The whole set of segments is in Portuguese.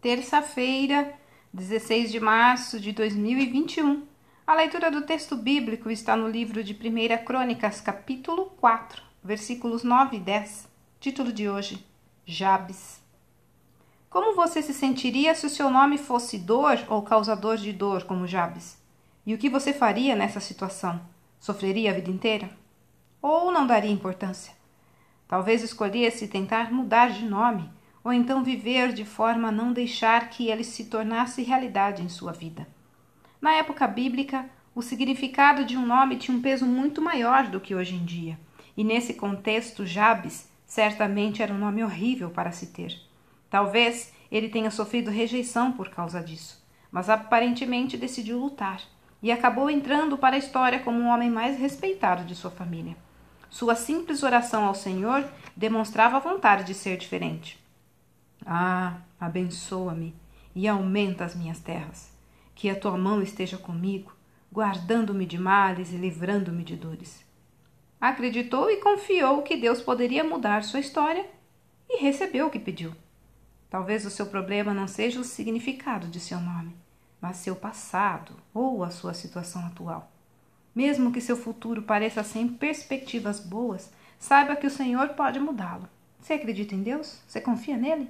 terça-feira, 16 de março de 2021. A leitura do texto bíblico está no livro de 1 Crônicas, capítulo 4, versículos 9 e 10. Título de hoje: Jabes. Como você se sentiria se o seu nome fosse dor ou causador de dor, como Jabes? E o que você faria nessa situação? Sofreria a vida inteira? Ou não daria importância? Talvez escolhesse tentar mudar de nome ou então viver de forma a não deixar que ele se tornasse realidade em sua vida. Na época bíblica, o significado de um nome tinha um peso muito maior do que hoje em dia, e nesse contexto, Jabes certamente era um nome horrível para se ter. Talvez ele tenha sofrido rejeição por causa disso, mas aparentemente decidiu lutar e acabou entrando para a história como um homem mais respeitado de sua família. Sua simples oração ao Senhor demonstrava a vontade de ser diferente. Ah, abençoa-me e aumenta as minhas terras. Que a tua mão esteja comigo, guardando-me de males e livrando-me de dores. Acreditou e confiou que Deus poderia mudar sua história e recebeu o que pediu. Talvez o seu problema não seja o significado de seu nome, mas seu passado ou a sua situação atual. Mesmo que seu futuro pareça sem perspectivas boas, saiba que o Senhor pode mudá-lo. Você acredita em Deus? Você confia nele?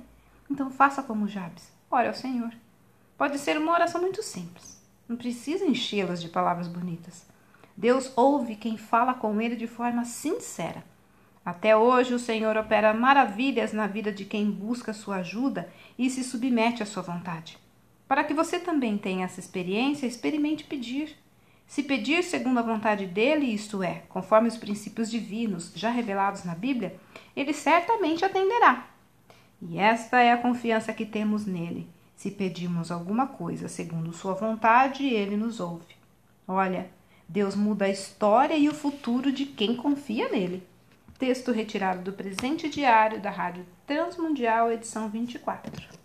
Então faça como Jabes. Ore ao Senhor. Pode ser uma oração muito simples. Não precisa enchê-las de palavras bonitas. Deus ouve quem fala com ele de forma sincera. Até hoje o Senhor opera maravilhas na vida de quem busca sua ajuda e se submete à sua vontade. Para que você também tenha essa experiência, experimente pedir. Se pedir segundo a vontade dele, isto é, conforme os princípios divinos já revelados na Bíblia, ele certamente atenderá. E esta é a confiança que temos nele. Se pedimos alguma coisa segundo Sua vontade, ele nos ouve. Olha, Deus muda a história e o futuro de quem confia nele. Texto retirado do presente diário da Rádio Transmundial, edição 24.